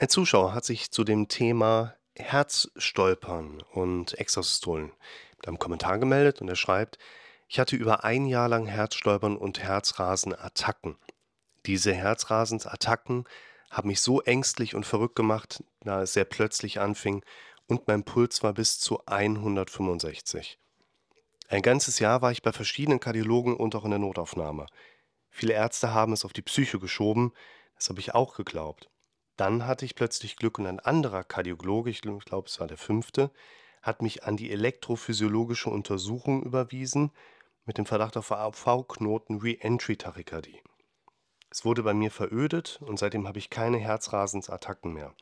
Ein Zuschauer hat sich zu dem Thema Herzstolpern und Extrasystolen mit einem Kommentar gemeldet und er schreibt: „Ich hatte über ein Jahr lang Herzstolpern und Herzrasen-Attacken. Diese Herzrasensattacken haben mich so ängstlich und verrückt gemacht, da es sehr plötzlich anfing und mein Puls war bis zu 165. Ein ganzes Jahr war ich bei verschiedenen Kardiologen und auch in der Notaufnahme. Viele Ärzte haben es auf die Psyche geschoben, das habe ich auch geglaubt. Dann hatte ich plötzlich Glück und ein anderer Kardiologe, ich glaube, es war der fünfte, hat mich an die elektrophysiologische Untersuchung überwiesen mit dem Verdacht auf AV-Knoten Re-Entry-Tachykardie. Es wurde bei mir verödet und seitdem habe ich keine Herzrasensattacken mehr.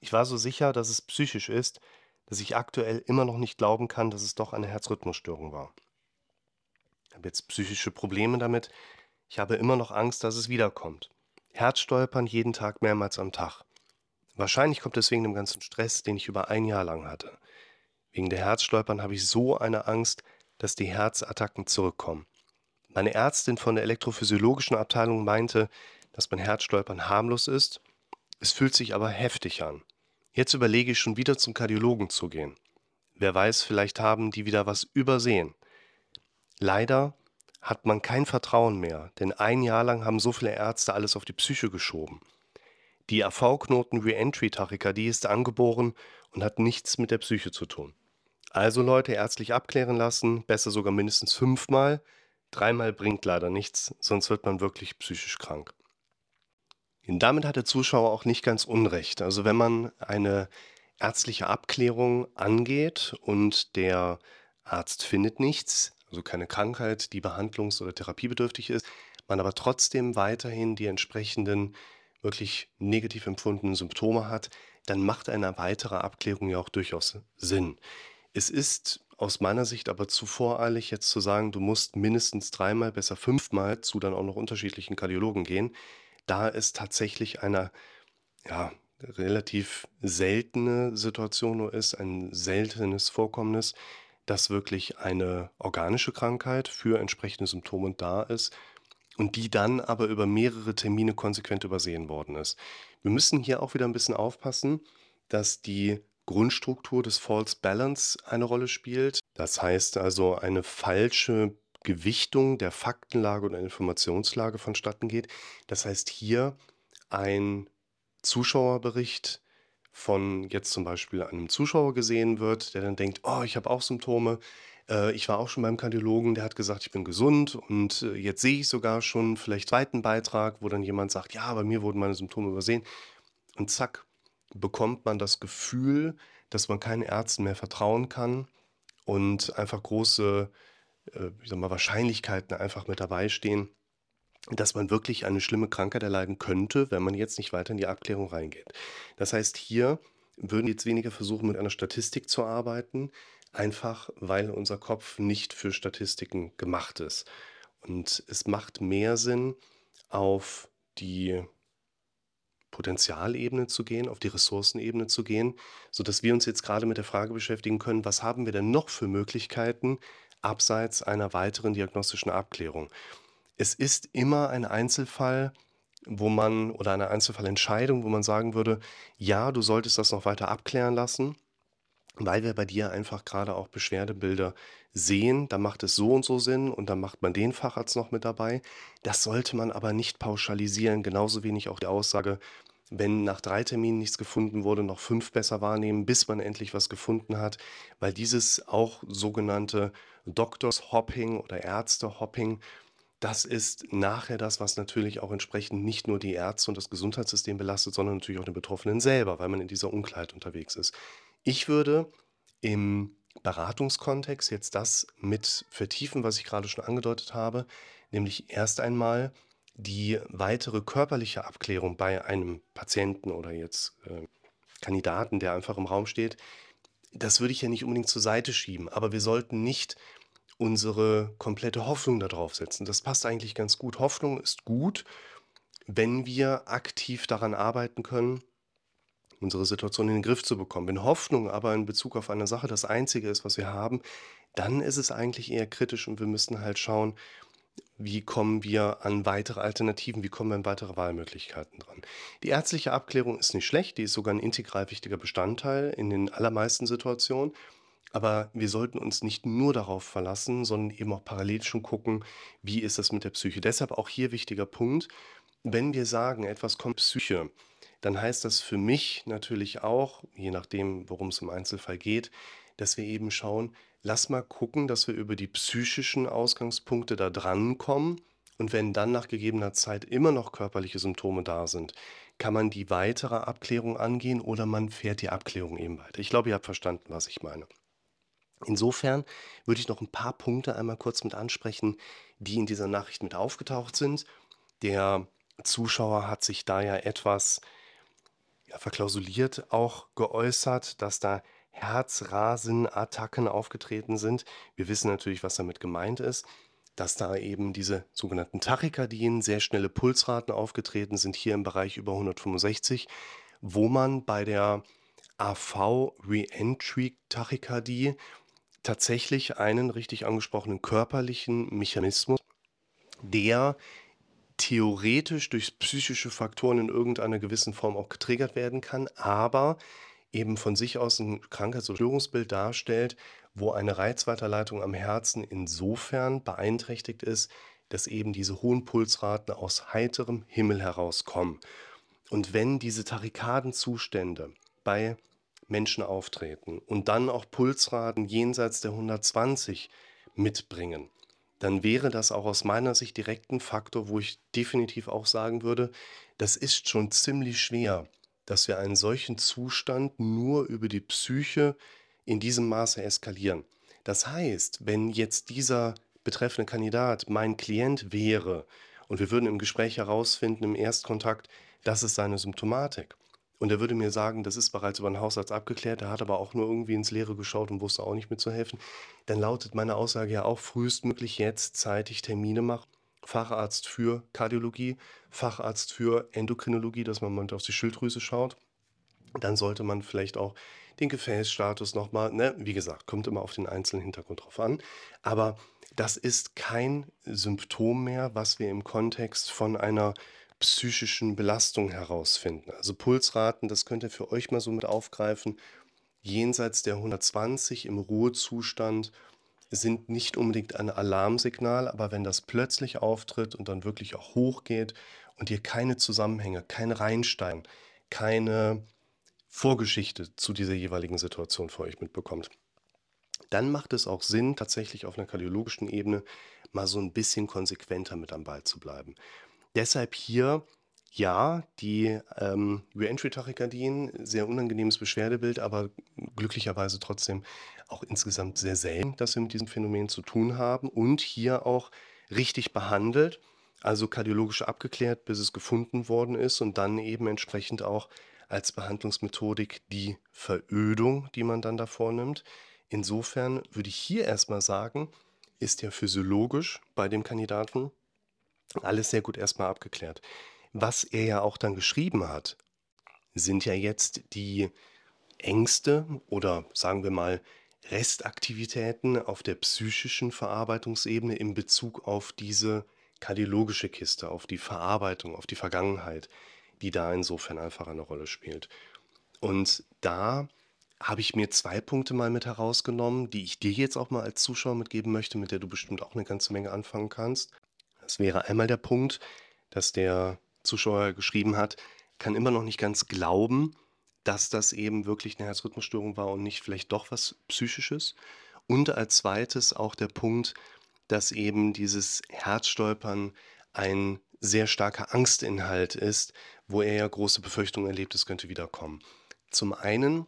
Ich war so sicher, dass es psychisch ist, dass ich aktuell immer noch nicht glauben kann, dass es doch eine Herzrhythmusstörung war. Ich habe jetzt psychische Probleme damit. Ich habe immer noch Angst, dass es wiederkommt. Herzstolpern jeden Tag mehrmals am Tag. Wahrscheinlich kommt es wegen dem ganzen Stress, den ich über ein Jahr lang hatte. Wegen der Herzstolpern habe ich so eine Angst, dass die Herzattacken zurückkommen. Meine Ärztin von der elektrophysiologischen Abteilung meinte, dass mein Herzstolpern harmlos ist. Es fühlt sich aber heftig an. Jetzt überlege ich schon wieder zum Kardiologen zu gehen. Wer weiß, vielleicht haben die wieder was übersehen. Leider hat man kein Vertrauen mehr, denn ein Jahr lang haben so viele Ärzte alles auf die Psyche geschoben. Die AV-Knoten Re-Entry-Tachykardie ist angeboren und hat nichts mit der Psyche zu tun. Also Leute ärztlich abklären lassen, besser sogar mindestens fünfmal. Dreimal bringt leider nichts, sonst wird man wirklich psychisch krank. Und damit hat der Zuschauer auch nicht ganz unrecht. Also wenn man eine ärztliche Abklärung angeht und der Arzt findet nichts, also keine Krankheit, die behandlungs- oder therapiebedürftig ist, man aber trotzdem weiterhin die entsprechenden wirklich negativ empfundenen Symptome hat, dann macht eine weitere Abklärung ja auch durchaus Sinn. Es ist aus meiner Sicht aber zu voreilig, jetzt zu sagen, du musst mindestens dreimal, besser fünfmal zu dann auch noch unterschiedlichen Kardiologen gehen, da es tatsächlich eine ja, relativ seltene Situation nur ist, ein seltenes Vorkommnis, dass wirklich eine organische Krankheit für entsprechende Symptome da ist und die dann aber über mehrere Termine konsequent übersehen worden ist. Wir müssen hier auch wieder ein bisschen aufpassen, dass die Grundstruktur des False Balance eine Rolle spielt. Das heißt also eine falsche Gewichtung der Faktenlage oder Informationslage vonstatten geht. Das heißt hier ein Zuschauerbericht von jetzt zum Beispiel einem Zuschauer gesehen wird, der dann denkt, oh, ich habe auch Symptome, äh, ich war auch schon beim Kardiologen, der hat gesagt, ich bin gesund und äh, jetzt sehe ich sogar schon vielleicht zweiten Beitrag, wo dann jemand sagt, ja, bei mir wurden meine Symptome übersehen. Und zack, bekommt man das Gefühl, dass man keinen Ärzten mehr vertrauen kann und einfach große, äh, ich sag mal, Wahrscheinlichkeiten einfach mit dabei stehen, dass man wirklich eine schlimme Krankheit erleiden könnte, wenn man jetzt nicht weiter in die Abklärung reingeht. Das heißt, hier würden wir jetzt weniger versuchen, mit einer Statistik zu arbeiten, einfach weil unser Kopf nicht für Statistiken gemacht ist. Und es macht mehr Sinn, auf die Potenzialebene zu gehen, auf die Ressourcenebene zu gehen, sodass wir uns jetzt gerade mit der Frage beschäftigen können, was haben wir denn noch für Möglichkeiten abseits einer weiteren diagnostischen Abklärung? Es ist immer ein Einzelfall, wo man oder eine Einzelfallentscheidung, wo man sagen würde, ja, du solltest das noch weiter abklären lassen, weil wir bei dir einfach gerade auch Beschwerdebilder sehen, da macht es so und so Sinn und dann macht man den Facharzt noch mit dabei. Das sollte man aber nicht pauschalisieren, genauso wenig auch die Aussage, wenn nach drei Terminen nichts gefunden wurde, noch fünf besser wahrnehmen, bis man endlich was gefunden hat, weil dieses auch sogenannte Doctors Hopping oder Ärzte Hopping, das ist nachher das, was natürlich auch entsprechend nicht nur die Ärzte und das Gesundheitssystem belastet, sondern natürlich auch den Betroffenen selber, weil man in dieser Unklarheit unterwegs ist. Ich würde im Beratungskontext jetzt das mit vertiefen, was ich gerade schon angedeutet habe, nämlich erst einmal die weitere körperliche Abklärung bei einem Patienten oder jetzt äh, Kandidaten, der einfach im Raum steht. Das würde ich ja nicht unbedingt zur Seite schieben, aber wir sollten nicht unsere komplette Hoffnung darauf setzen. Das passt eigentlich ganz gut. Hoffnung ist gut, wenn wir aktiv daran arbeiten können, unsere Situation in den Griff zu bekommen. Wenn Hoffnung aber in Bezug auf eine Sache das Einzige ist, was wir haben, dann ist es eigentlich eher kritisch und wir müssen halt schauen, wie kommen wir an weitere Alternativen, wie kommen wir an weitere Wahlmöglichkeiten dran. Die ärztliche Abklärung ist nicht schlecht, die ist sogar ein integral wichtiger Bestandteil in den allermeisten Situationen. Aber wir sollten uns nicht nur darauf verlassen, sondern eben auch parallel schon gucken, wie ist das mit der Psyche. Deshalb auch hier wichtiger Punkt, wenn wir sagen, etwas kommt Psyche, dann heißt das für mich natürlich auch, je nachdem, worum es im Einzelfall geht, dass wir eben schauen, lass mal gucken, dass wir über die psychischen Ausgangspunkte da drankommen. Und wenn dann nach gegebener Zeit immer noch körperliche Symptome da sind, kann man die weitere Abklärung angehen oder man fährt die Abklärung eben weiter. Ich glaube, ihr habt verstanden, was ich meine. Insofern würde ich noch ein paar Punkte einmal kurz mit ansprechen, die in dieser Nachricht mit aufgetaucht sind. Der Zuschauer hat sich da ja etwas ja, verklausuliert auch geäußert, dass da Herzrasenattacken aufgetreten sind. Wir wissen natürlich, was damit gemeint ist, dass da eben diese sogenannten Tachykardien, sehr schnelle Pulsraten aufgetreten sind, hier im Bereich über 165, wo man bei der AV Reentry Tachykardie tatsächlich einen richtig angesprochenen körperlichen Mechanismus, der theoretisch durch psychische Faktoren in irgendeiner gewissen Form auch getriggert werden kann, aber eben von sich aus ein Krankheits- oder Störungsbild darstellt, wo eine Reizweiterleitung am Herzen insofern beeinträchtigt ist, dass eben diese hohen Pulsraten aus heiterem Himmel herauskommen. Und wenn diese Tachykardenzustände bei Menschen auftreten und dann auch Pulsraten jenseits der 120 mitbringen, dann wäre das auch aus meiner Sicht direkt ein Faktor, wo ich definitiv auch sagen würde, das ist schon ziemlich schwer, dass wir einen solchen Zustand nur über die Psyche in diesem Maße eskalieren. Das heißt, wenn jetzt dieser betreffende Kandidat mein Klient wäre und wir würden im Gespräch herausfinden, im Erstkontakt, das ist seine Symptomatik, und er würde mir sagen, das ist bereits über einen Hausarzt abgeklärt, er hat aber auch nur irgendwie ins Leere geschaut und wusste auch nicht mitzuhelfen. Dann lautet meine Aussage ja auch frühestmöglich jetzt zeitig Termine machen. Facharzt für Kardiologie, Facharzt für Endokrinologie, dass man mal auf die Schilddrüse schaut. Dann sollte man vielleicht auch den Gefäßstatus nochmal, ne, wie gesagt, kommt immer auf den einzelnen Hintergrund drauf an. Aber das ist kein Symptom mehr, was wir im Kontext von einer psychischen Belastung herausfinden. Also Pulsraten, das könnt ihr für euch mal so mit aufgreifen. Jenseits der 120 im Ruhezustand sind nicht unbedingt ein Alarmsignal, aber wenn das plötzlich auftritt und dann wirklich auch hochgeht und ihr keine Zusammenhänge, kein Reinstein, keine Vorgeschichte zu dieser jeweiligen Situation für euch mitbekommt, dann macht es auch Sinn, tatsächlich auf einer kardiologischen Ebene mal so ein bisschen konsequenter mit am Ball zu bleiben. Deshalb hier, ja, die ähm, Reentry-Tachykardien, sehr unangenehmes Beschwerdebild, aber glücklicherweise trotzdem auch insgesamt sehr selten, dass wir mit diesem Phänomen zu tun haben und hier auch richtig behandelt, also kardiologisch abgeklärt, bis es gefunden worden ist und dann eben entsprechend auch als Behandlungsmethodik die Verödung, die man dann da vornimmt. Insofern würde ich hier erstmal sagen, ist ja physiologisch bei dem Kandidaten alles sehr gut erstmal abgeklärt. Was er ja auch dann geschrieben hat, sind ja jetzt die Ängste oder sagen wir mal Restaktivitäten auf der psychischen Verarbeitungsebene in Bezug auf diese kardiologische Kiste, auf die Verarbeitung, auf die Vergangenheit, die da insofern einfach eine Rolle spielt. Und da habe ich mir zwei Punkte mal mit herausgenommen, die ich dir jetzt auch mal als Zuschauer mitgeben möchte, mit der du bestimmt auch eine ganze Menge anfangen kannst. Das wäre einmal der Punkt, dass der Zuschauer geschrieben hat, kann immer noch nicht ganz glauben, dass das eben wirklich eine Herzrhythmusstörung war und nicht vielleicht doch was Psychisches. Und als zweites auch der Punkt, dass eben dieses Herzstolpern ein sehr starker Angstinhalt ist, wo er ja große Befürchtungen erlebt, es könnte wiederkommen. Zum einen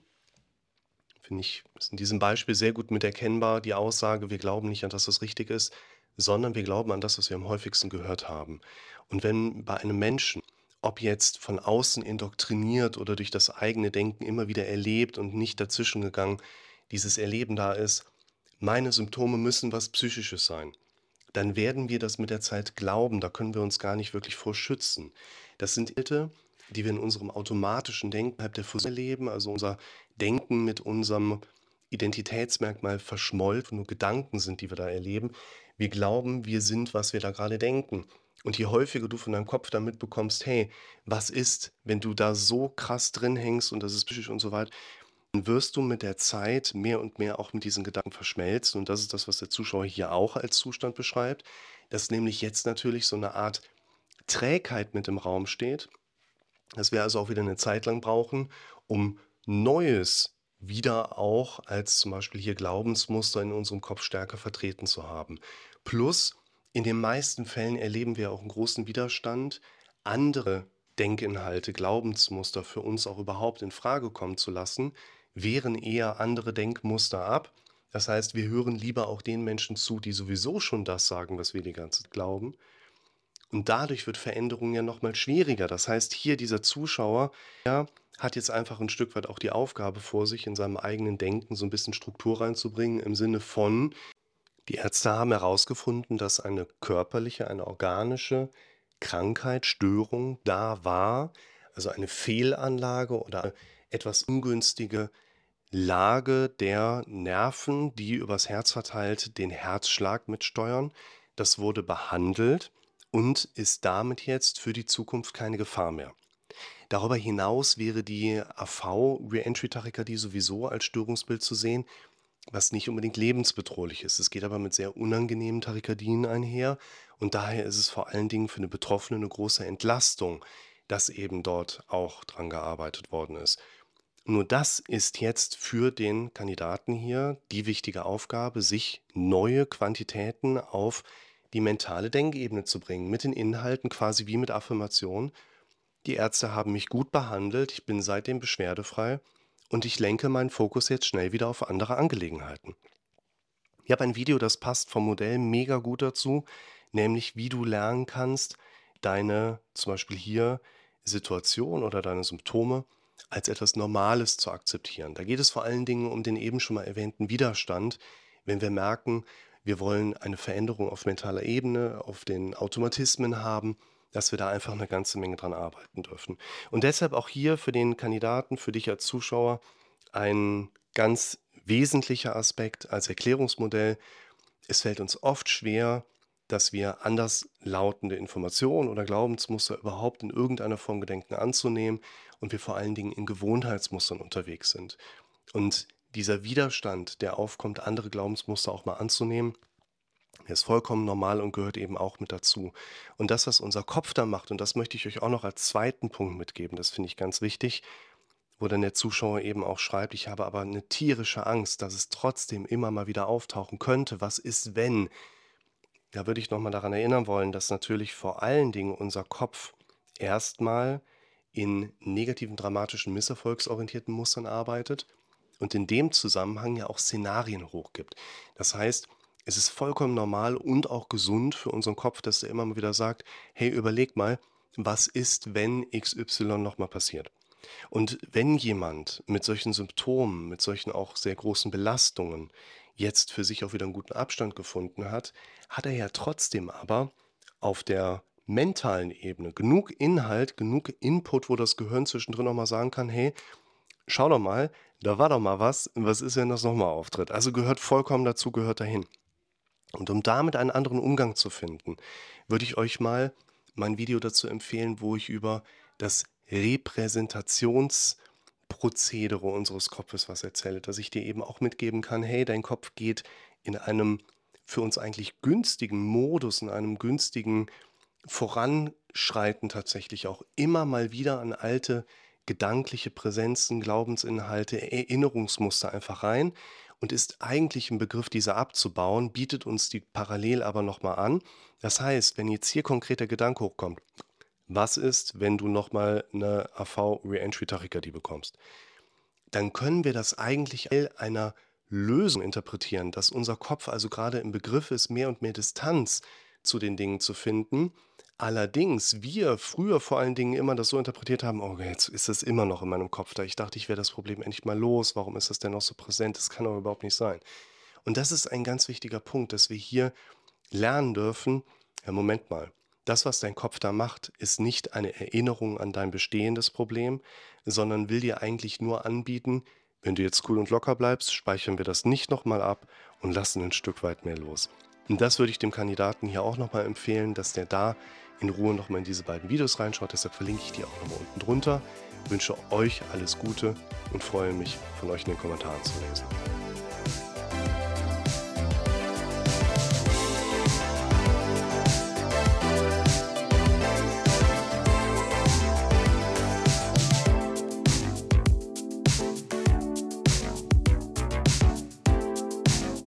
finde ich, ist in diesem Beispiel sehr gut mit erkennbar die Aussage, wir glauben nicht an das, was richtig ist, sondern wir glauben an das, was wir am häufigsten gehört haben. Und wenn bei einem Menschen, ob jetzt von außen indoktriniert oder durch das eigene Denken immer wieder erlebt und nicht dazwischen gegangen, dieses Erleben da ist, meine Symptome müssen was Psychisches sein, dann werden wir das mit der Zeit glauben, da können wir uns gar nicht wirklich vor schützen. Das sind Inhalte, die wir in unserem automatischen Denken halb der Fusion erleben, also unser Denken mit unserem Identitätsmerkmal verschmollt, nur Gedanken sind, die wir da erleben. Wir glauben, wir sind, was wir da gerade denken. Und je häufiger du von deinem Kopf dann mitbekommst, hey, was ist, wenn du da so krass drin hängst und das ist psychisch und so weiter, dann wirst du mit der Zeit mehr und mehr auch mit diesen Gedanken verschmelzen. Und das ist das, was der Zuschauer hier auch als Zustand beschreibt, dass nämlich jetzt natürlich so eine Art Trägheit mit im Raum steht, dass wir also auch wieder eine Zeit lang brauchen, um Neues wieder auch als zum Beispiel hier Glaubensmuster in unserem Kopf stärker vertreten zu haben. Plus, in den meisten Fällen erleben wir auch einen großen Widerstand, andere Denkinhalte, Glaubensmuster für uns auch überhaupt in Frage kommen zu lassen, wehren eher andere Denkmuster ab. Das heißt, wir hören lieber auch den Menschen zu, die sowieso schon das sagen, was wir die ganze Zeit glauben. Und dadurch wird Veränderung ja nochmal schwieriger. Das heißt, hier dieser Zuschauer ja, hat jetzt einfach ein Stück weit auch die Aufgabe vor sich, in seinem eigenen Denken so ein bisschen Struktur reinzubringen, im Sinne von, die Ärzte haben herausgefunden, dass eine körperliche, eine organische Krankheit, Störung da war, also eine Fehlanlage oder etwas ungünstige Lage der Nerven, die übers Herz verteilt den Herzschlag mitsteuern. Das wurde behandelt und ist damit jetzt für die Zukunft keine Gefahr mehr. Darüber hinaus wäre die AV Reentry Tachykardie sowieso als Störungsbild zu sehen, was nicht unbedingt lebensbedrohlich ist. Es geht aber mit sehr unangenehmen Tachykardien einher und daher ist es vor allen Dingen für eine Betroffene eine große Entlastung, dass eben dort auch dran gearbeitet worden ist. Nur das ist jetzt für den Kandidaten hier die wichtige Aufgabe, sich neue Quantitäten auf die mentale Denkebene zu bringen, mit den Inhalten quasi wie mit Affirmation. Die Ärzte haben mich gut behandelt, ich bin seitdem beschwerdefrei und ich lenke meinen Fokus jetzt schnell wieder auf andere Angelegenheiten. Ich habe ein Video, das passt vom Modell mega gut dazu, nämlich wie du lernen kannst, deine zum Beispiel hier Situation oder deine Symptome als etwas Normales zu akzeptieren. Da geht es vor allen Dingen um den eben schon mal erwähnten Widerstand, wenn wir merken, wir wollen eine Veränderung auf mentaler Ebene, auf den Automatismen haben, dass wir da einfach eine ganze Menge dran arbeiten dürfen. Und deshalb auch hier für den Kandidaten, für dich als Zuschauer, ein ganz wesentlicher Aspekt als Erklärungsmodell. Es fällt uns oft schwer, dass wir anders lautende Informationen oder Glaubensmuster überhaupt in irgendeiner Form gedenken anzunehmen und wir vor allen Dingen in Gewohnheitsmustern unterwegs sind. Und dieser Widerstand, der aufkommt, andere Glaubensmuster auch mal anzunehmen, der ist vollkommen normal und gehört eben auch mit dazu. Und das, was unser Kopf da macht, und das möchte ich euch auch noch als zweiten Punkt mitgeben, das finde ich ganz wichtig, wo dann der Zuschauer eben auch schreibt, ich habe aber eine tierische Angst, dass es trotzdem immer mal wieder auftauchen könnte. Was ist, wenn? Da würde ich nochmal daran erinnern wollen, dass natürlich vor allen Dingen unser Kopf erstmal in negativen, dramatischen, misserfolgsorientierten Mustern arbeitet und in dem Zusammenhang ja auch Szenarien hochgibt. Das heißt, es ist vollkommen normal und auch gesund für unseren Kopf, dass er immer mal wieder sagt, hey, überleg mal, was ist, wenn XY nochmal passiert? Und wenn jemand mit solchen Symptomen, mit solchen auch sehr großen Belastungen jetzt für sich auch wieder einen guten Abstand gefunden hat, hat er ja trotzdem aber auf der mentalen Ebene genug Inhalt, genug Input, wo das Gehirn zwischendrin auch mal sagen kann, hey, schau doch mal, da war doch mal was, was ist, wenn das nochmal auftritt? Also gehört vollkommen dazu, gehört dahin. Und um damit einen anderen Umgang zu finden, würde ich euch mal mein Video dazu empfehlen, wo ich über das Repräsentations- Prozedere unseres Kopfes was erzähle, dass ich dir eben auch mitgeben kann, hey, dein Kopf geht in einem für uns eigentlich günstigen Modus, in einem günstigen Voranschreiten tatsächlich auch immer mal wieder an alte gedankliche Präsenzen, Glaubensinhalte, Erinnerungsmuster einfach rein und ist eigentlich im Begriff, diese abzubauen, bietet uns die parallel aber nochmal an. Das heißt, wenn jetzt hier konkreter Gedanke hochkommt, was ist, wenn du nochmal eine AV-Reentry-Tachykardie bekommst? Dann können wir das eigentlich einer Lösung interpretieren, dass unser Kopf also gerade im Begriff ist, mehr und mehr Distanz zu den Dingen zu finden. Allerdings wir früher vor allen Dingen immer das so interpretiert haben, oh, jetzt ist das immer noch in meinem Kopf da. Ich dachte, ich wäre das Problem endlich mal los. Warum ist das denn noch so präsent? Das kann doch überhaupt nicht sein. Und das ist ein ganz wichtiger Punkt, dass wir hier lernen dürfen, ja, Moment mal, das, was dein Kopf da macht, ist nicht eine Erinnerung an dein bestehendes Problem, sondern will dir eigentlich nur anbieten, Wenn du jetzt cool und locker bleibst, speichern wir das nicht nochmal ab und lassen ein Stück weit mehr los. Und das würde ich dem Kandidaten hier auch nochmal empfehlen, dass der da in Ruhe nochmal in diese beiden Videos reinschaut. Deshalb verlinke ich die auch nochmal unten drunter. Ich wünsche euch alles Gute und freue mich, von euch in den Kommentaren zu lesen.